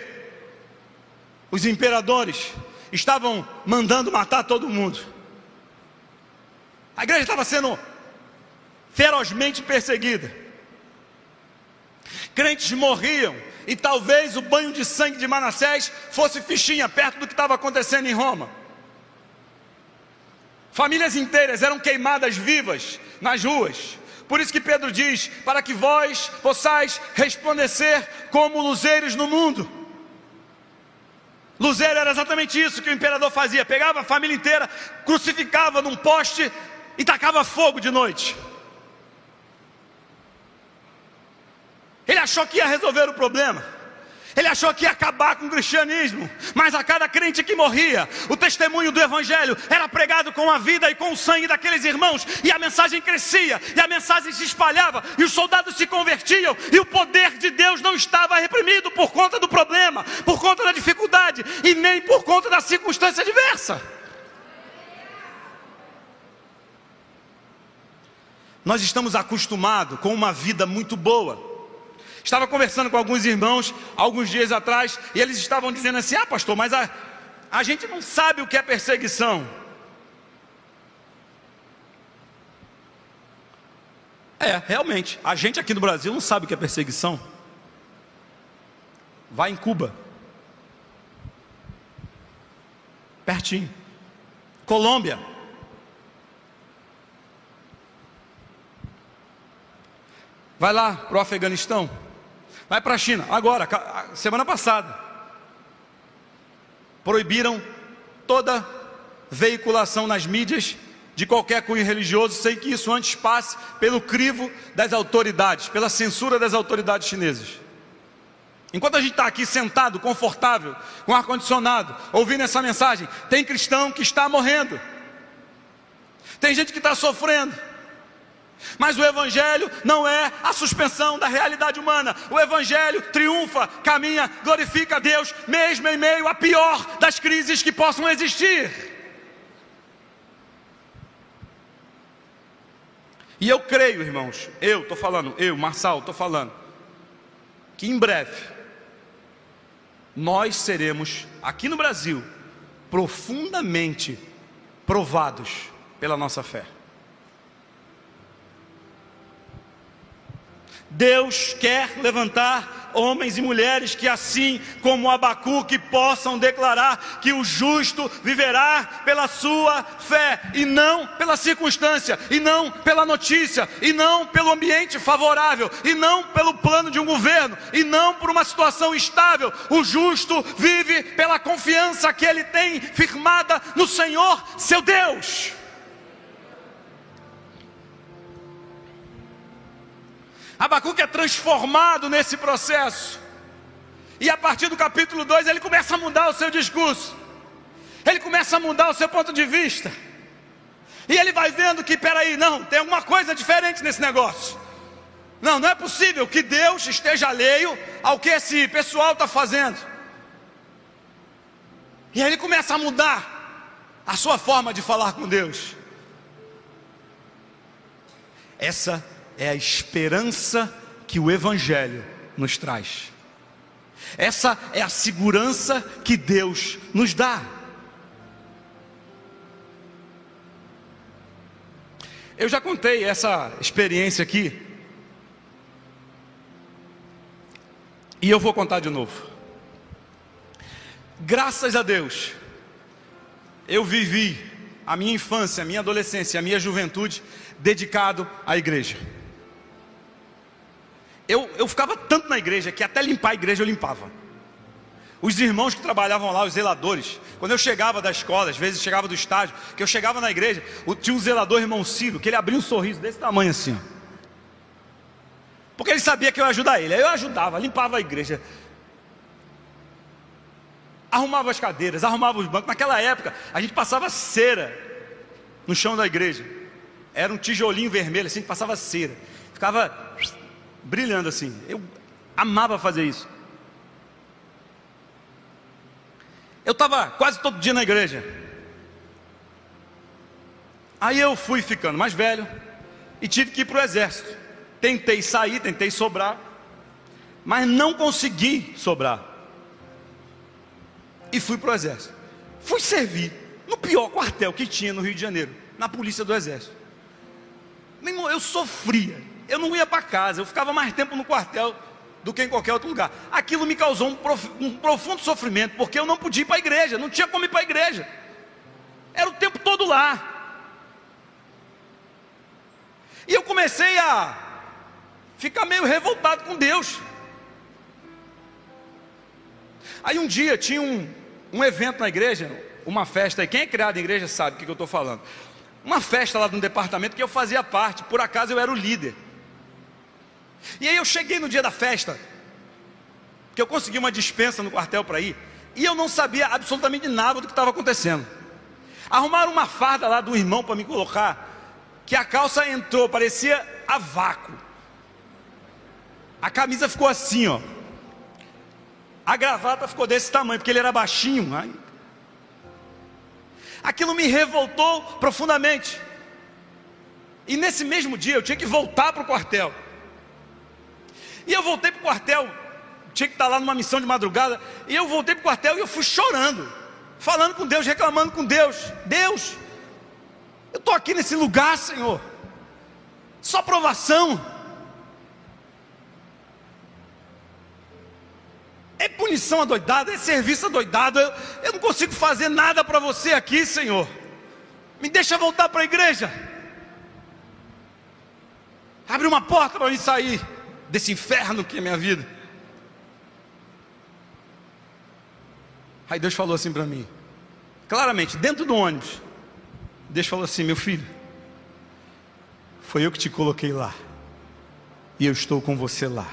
os imperadores estavam mandando matar todo mundo. A igreja estava sendo ferozmente perseguida. Crentes morriam, e talvez o banho de sangue de Manassés fosse fichinha perto do que estava acontecendo em Roma. Famílias inteiras eram queimadas vivas nas ruas. Por isso que Pedro diz: para que vós possais resplandecer como luzeiros no mundo. Luzeiro era exatamente isso que o imperador fazia: pegava a família inteira, crucificava num poste e tacava fogo de noite. Ele achou que ia resolver o problema. Ele achou que ia acabar com o cristianismo, mas a cada crente que morria, o testemunho do Evangelho era pregado com a vida e com o sangue daqueles irmãos, e a mensagem crescia, e a mensagem se espalhava, e os soldados se convertiam, e o poder de Deus não estava reprimido por conta do problema, por conta da dificuldade, e nem por conta da circunstância adversa. Nós estamos acostumados com uma vida muito boa. Estava conversando com alguns irmãos alguns dias atrás e eles estavam dizendo assim: Ah, pastor, mas a, a gente não sabe o que é perseguição. É, realmente, a gente aqui no Brasil não sabe o que é perseguição. Vai em Cuba, pertinho. Colômbia. Vai lá para o Afeganistão. Vai para a China, agora, semana passada. Proibiram toda veiculação nas mídias de qualquer cunho religioso, sem que isso antes passe pelo crivo das autoridades, pela censura das autoridades chinesas. Enquanto a gente está aqui sentado, confortável, com ar-condicionado, ouvindo essa mensagem, tem cristão que está morrendo, tem gente que está sofrendo. Mas o Evangelho não é a suspensão da realidade humana. O Evangelho triunfa, caminha, glorifica a Deus, mesmo em meio à pior das crises que possam existir. E eu creio, irmãos, eu estou falando, eu, Marçal, estou falando, que em breve nós seremos, aqui no Brasil, profundamente provados pela nossa fé. Deus quer levantar homens e mulheres que, assim como Abacuque, possam declarar que o justo viverá pela sua fé, e não pela circunstância, e não pela notícia, e não pelo ambiente favorável, e não pelo plano de um governo, e não por uma situação estável. O justo vive pela confiança que ele tem firmada no Senhor, seu Deus. Abacuque é transformado nesse processo. E a partir do capítulo 2 ele começa a mudar o seu discurso. Ele começa a mudar o seu ponto de vista. E ele vai vendo que, peraí, não, tem alguma coisa diferente nesse negócio. Não, não é possível que Deus esteja alheio ao que esse pessoal está fazendo. E aí ele começa a mudar a sua forma de falar com Deus. Essa é a esperança que o Evangelho nos traz. Essa é a segurança que Deus nos dá. Eu já contei essa experiência aqui. E eu vou contar de novo. Graças a Deus, eu vivi a minha infância, a minha adolescência, a minha juventude dedicado à igreja. Eu, eu ficava tanto na igreja que até limpar a igreja eu limpava. Os irmãos que trabalhavam lá, os zeladores, quando eu chegava da escola, às vezes chegava do estádio, que eu chegava na igreja, tinha um zelador, irmão Ciro, que ele abria um sorriso desse tamanho assim. Porque ele sabia que eu ia ajudar ele. Aí eu ajudava, limpava a igreja. Arrumava as cadeiras, arrumava os bancos. Naquela época, a gente passava cera no chão da igreja. Era um tijolinho vermelho, assim, que passava cera. Ficava brilhando assim. Eu amava fazer isso. Eu estava quase todo dia na igreja. Aí eu fui ficando mais velho e tive que ir para o exército. Tentei sair, tentei sobrar, mas não consegui sobrar. E fui para o exército. Fui servir no pior quartel que tinha no Rio de Janeiro, na polícia do exército. Meu irmão, eu sofria eu não ia para casa, eu ficava mais tempo no quartel do que em qualquer outro lugar. Aquilo me causou um, prof, um profundo sofrimento, porque eu não podia ir para a igreja, não tinha como ir para a igreja. Era o tempo todo lá. E eu comecei a ficar meio revoltado com Deus. Aí um dia tinha um, um evento na igreja, uma festa, e quem é criado em igreja sabe o que, que eu estou falando. Uma festa lá no departamento que eu fazia parte, por acaso eu era o líder. E aí eu cheguei no dia da festa, que eu consegui uma dispensa no quartel para ir, e eu não sabia absolutamente nada do que estava acontecendo. Arrumaram uma farda lá do irmão para me colocar, que a calça entrou, parecia a vácuo. A camisa ficou assim, ó. A gravata ficou desse tamanho, porque ele era baixinho. Ai. Aquilo me revoltou profundamente. E nesse mesmo dia eu tinha que voltar para o quartel. E eu voltei para o quartel, tinha que estar lá numa missão de madrugada, e eu voltei para o quartel e eu fui chorando, falando com Deus, reclamando com Deus: Deus, eu estou aqui nesse lugar, Senhor, só provação. É punição adoidada, é serviço adoidado. Eu, eu não consigo fazer nada para você aqui, Senhor. Me deixa voltar para a igreja. Abre uma porta para mim sair desse inferno que é minha vida. Aí Deus falou assim para mim, claramente, dentro do ônibus. Deus falou assim: Meu filho, foi eu que te coloquei lá, e eu estou com você lá.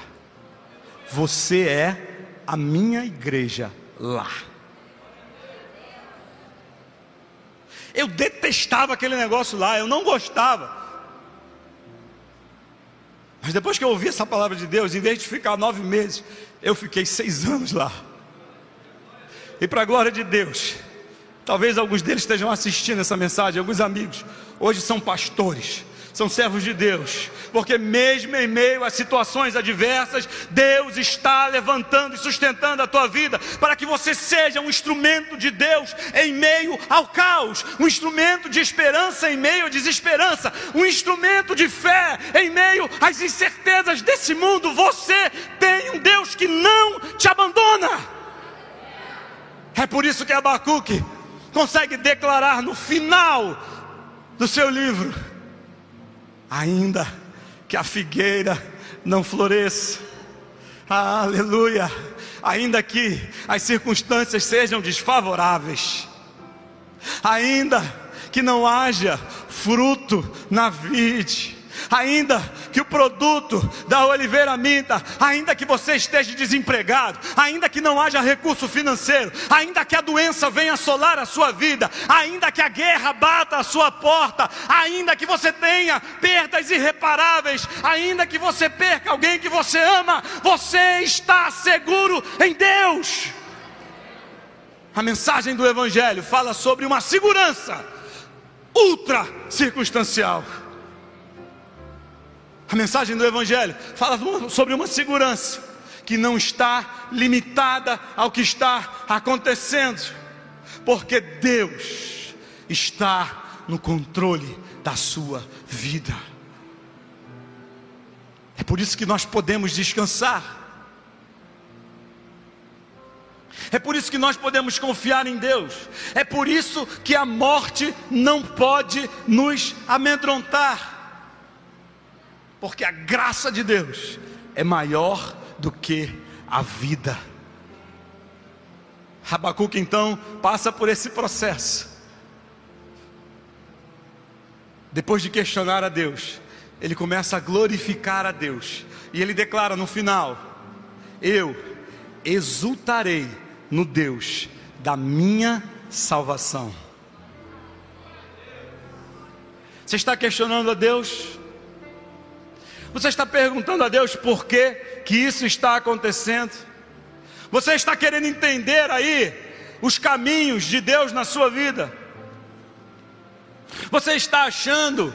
Você é a minha igreja lá. Eu detestava aquele negócio lá, eu não gostava. Mas depois que eu ouvi essa palavra de Deus, em vez de ficar nove meses, eu fiquei seis *laughs* anos lá. E para a glória de Deus, talvez alguns deles estejam assistindo essa mensagem, alguns amigos, hoje são pastores, são servos de Deus, porque mesmo em meio a situações adversas, Deus está levantando e sustentando a tua vida para que você seja um instrumento de Deus em meio ao caos, um instrumento de esperança em meio à desesperança, um instrumento de fé em meio às incertezas desse mundo. Você tem um Deus que não te abandona. É por isso que Abacuque consegue declarar no final do seu livro: ainda que a figueira não floresça, aleluia, ainda que as circunstâncias sejam desfavoráveis, ainda que não haja fruto na vide, ainda que o produto da oliveira minta, ainda que você esteja desempregado, ainda que não haja recurso financeiro, ainda que a doença venha assolar a sua vida, ainda que a guerra bata a sua porta, ainda que você tenha perdas irreparáveis, ainda que você perca alguém que você ama, você está seguro em Deus. A mensagem do Evangelho fala sobre uma segurança ultra circunstancial. A mensagem do Evangelho fala sobre uma segurança que não está limitada ao que está acontecendo, porque Deus está no controle da sua vida. É por isso que nós podemos descansar. É por isso que nós podemos confiar em Deus. É por isso que a morte não pode nos amedrontar porque a graça de Deus é maior do que a vida. Rabacuque então passa por esse processo. Depois de questionar a Deus, ele começa a glorificar a Deus. E ele declara no final: Eu exultarei no Deus da minha salvação. Você está questionando a Deus? Você está perguntando a Deus por que, que isso está acontecendo? Você está querendo entender aí os caminhos de Deus na sua vida? Você está achando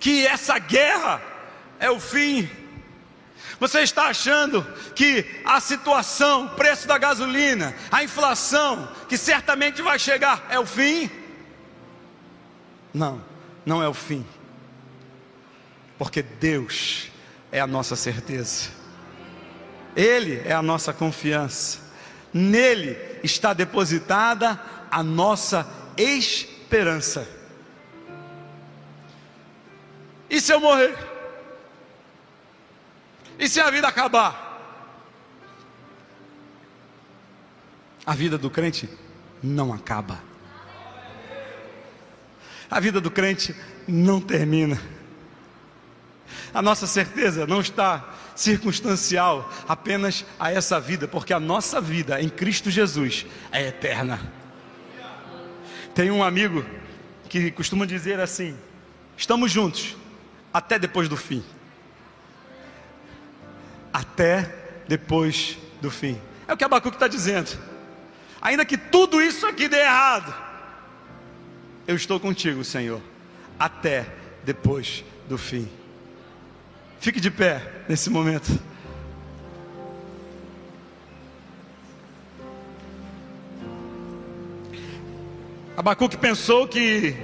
que essa guerra é o fim? Você está achando que a situação, o preço da gasolina, a inflação, que certamente vai chegar, é o fim? Não, não é o fim porque Deus é a nossa certeza, Ele é a nossa confiança, nele está depositada a nossa esperança. E se eu morrer? E se a vida acabar? A vida do crente não acaba. A vida do crente não termina. A nossa certeza não está circunstancial apenas a essa vida, porque a nossa vida em Cristo Jesus é eterna. Tem um amigo que costuma dizer assim: estamos juntos até depois do fim. Até depois do fim. É o que Abacuque está dizendo. Ainda que tudo isso aqui dê errado, eu estou contigo, Senhor, até depois do fim. Fique de pé nesse momento. Abacuque pensou que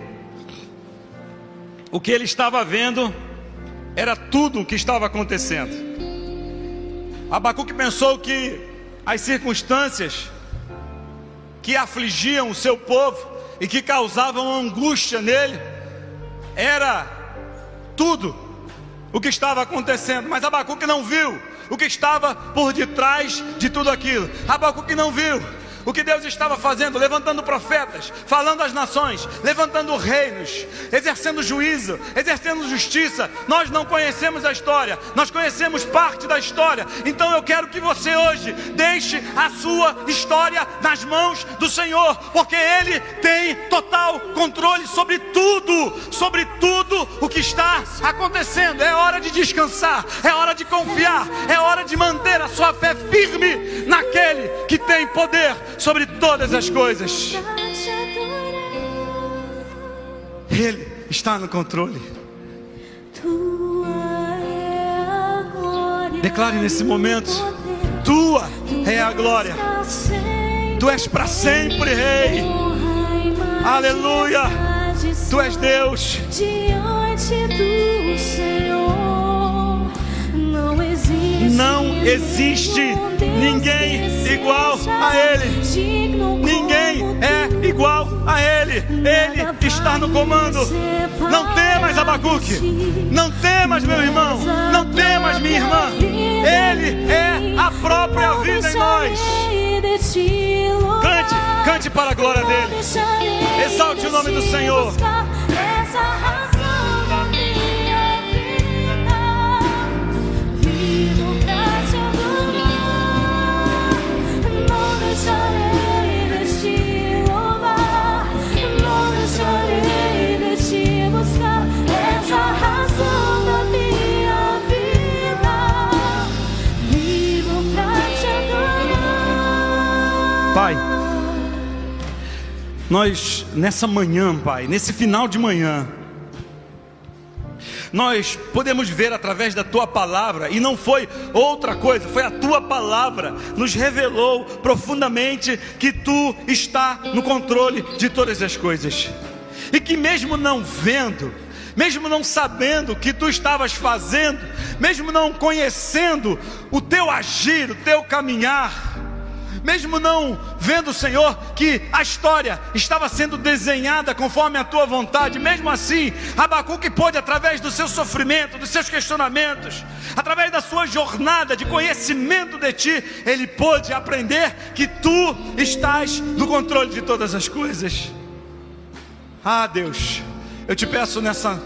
o que ele estava vendo era tudo o que estava acontecendo. Abacuque pensou que as circunstâncias que afligiam o seu povo e que causavam angústia nele era tudo o que estava acontecendo, mas Abacuque não viu o que estava por detrás de tudo aquilo. Abacuque não viu o que Deus estava fazendo, levantando profetas, falando às nações, levantando reinos, exercendo juízo, exercendo justiça. Nós não conhecemos a história, nós conhecemos parte da história. Então eu quero que você hoje deixe a sua história nas mãos do Senhor, porque Ele tem total controle sobre tudo, sobre tudo o que está acontecendo. É hora de descansar, é hora de confiar, é hora de manter a sua fé firme naquele que tem poder sobre todas as coisas. Ele está no controle. Declare nesse momento: Tua é a glória. Tu és para sempre, Rei. Aleluia. Tu és Deus. Diante do Senhor não existe ninguém igual a Ele. Ninguém é igual a Ele. Ele está no comando. Não temas, Abacuque. Não temas, meu irmão. Não temas, minha irmã. Ele é a própria vida em nós. Cante, cante para a glória dele. Exalte o nome do Senhor. Nós nessa manhã, Pai, nesse final de manhã, nós podemos ver através da tua palavra, e não foi outra coisa, foi a tua palavra, nos revelou profundamente que tu está no controle de todas as coisas, e que mesmo não vendo, mesmo não sabendo o que tu estavas fazendo, mesmo não conhecendo o teu agir, o teu caminhar, mesmo não vendo, Senhor, que a história estava sendo desenhada conforme a tua vontade, mesmo assim, Abacuque pôde, através do seu sofrimento, dos seus questionamentos, através da sua jornada de conhecimento de ti, ele pôde aprender que tu estás no controle de todas as coisas. Ah, Deus, eu te peço nessa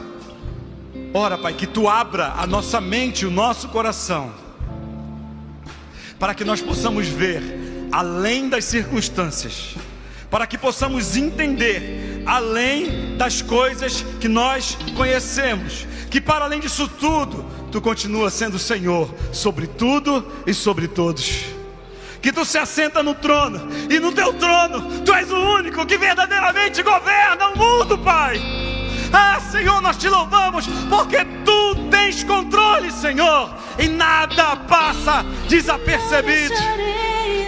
hora, Pai, que tu abra a nossa mente, o nosso coração, para que nós possamos ver além das circunstâncias, para que possamos entender além das coisas que nós conhecemos, que para além disso tudo, tu continua sendo Senhor sobre tudo e sobre todos. Que tu se assenta no trono, e no teu trono tu és o único que verdadeiramente governa o mundo, Pai. Ah, Senhor, nós te louvamos porque tu tens controle, Senhor, e nada passa desapercebido.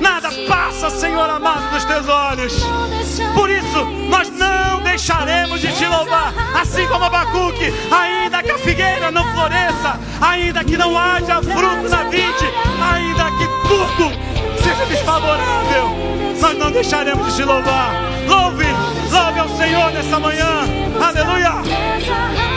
Nada passa, Senhor amado, dos teus olhos. Por isso, nós não deixaremos de te louvar, assim como Abacuque, ainda que a figueira não floresça, ainda que não haja fruto na vide, ainda que tudo seja desfavorável, nós não deixaremos de te louvar. Louve, louve ao Senhor nessa manhã. Aleluia.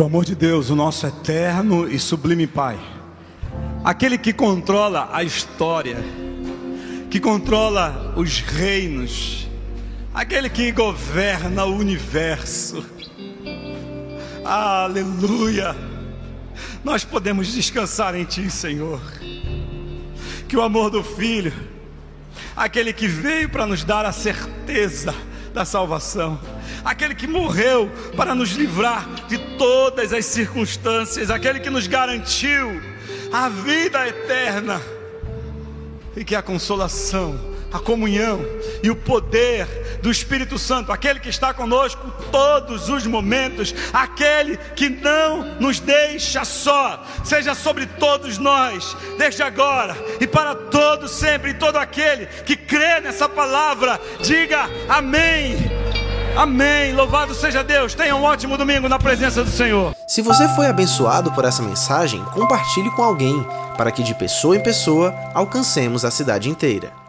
Que o amor de Deus, o nosso eterno e sublime Pai, aquele que controla a história, que controla os reinos, aquele que governa o universo, aleluia, nós podemos descansar em Ti, Senhor. Que o amor do Filho, aquele que veio para nos dar a certeza da salvação, aquele que morreu para nos livrar de todas as circunstâncias, aquele que nos garantiu a vida eterna e que a consolação, a comunhão e o poder do Espírito Santo, aquele que está conosco todos os momentos, aquele que não nos deixa só, seja sobre todos nós, desde agora e para todo sempre, e todo aquele que crê nessa palavra, diga amém. Amém. Louvado seja Deus. Tenha um ótimo domingo na presença do Senhor. Se você foi abençoado por essa mensagem, compartilhe com alguém, para que de pessoa em pessoa alcancemos a cidade inteira.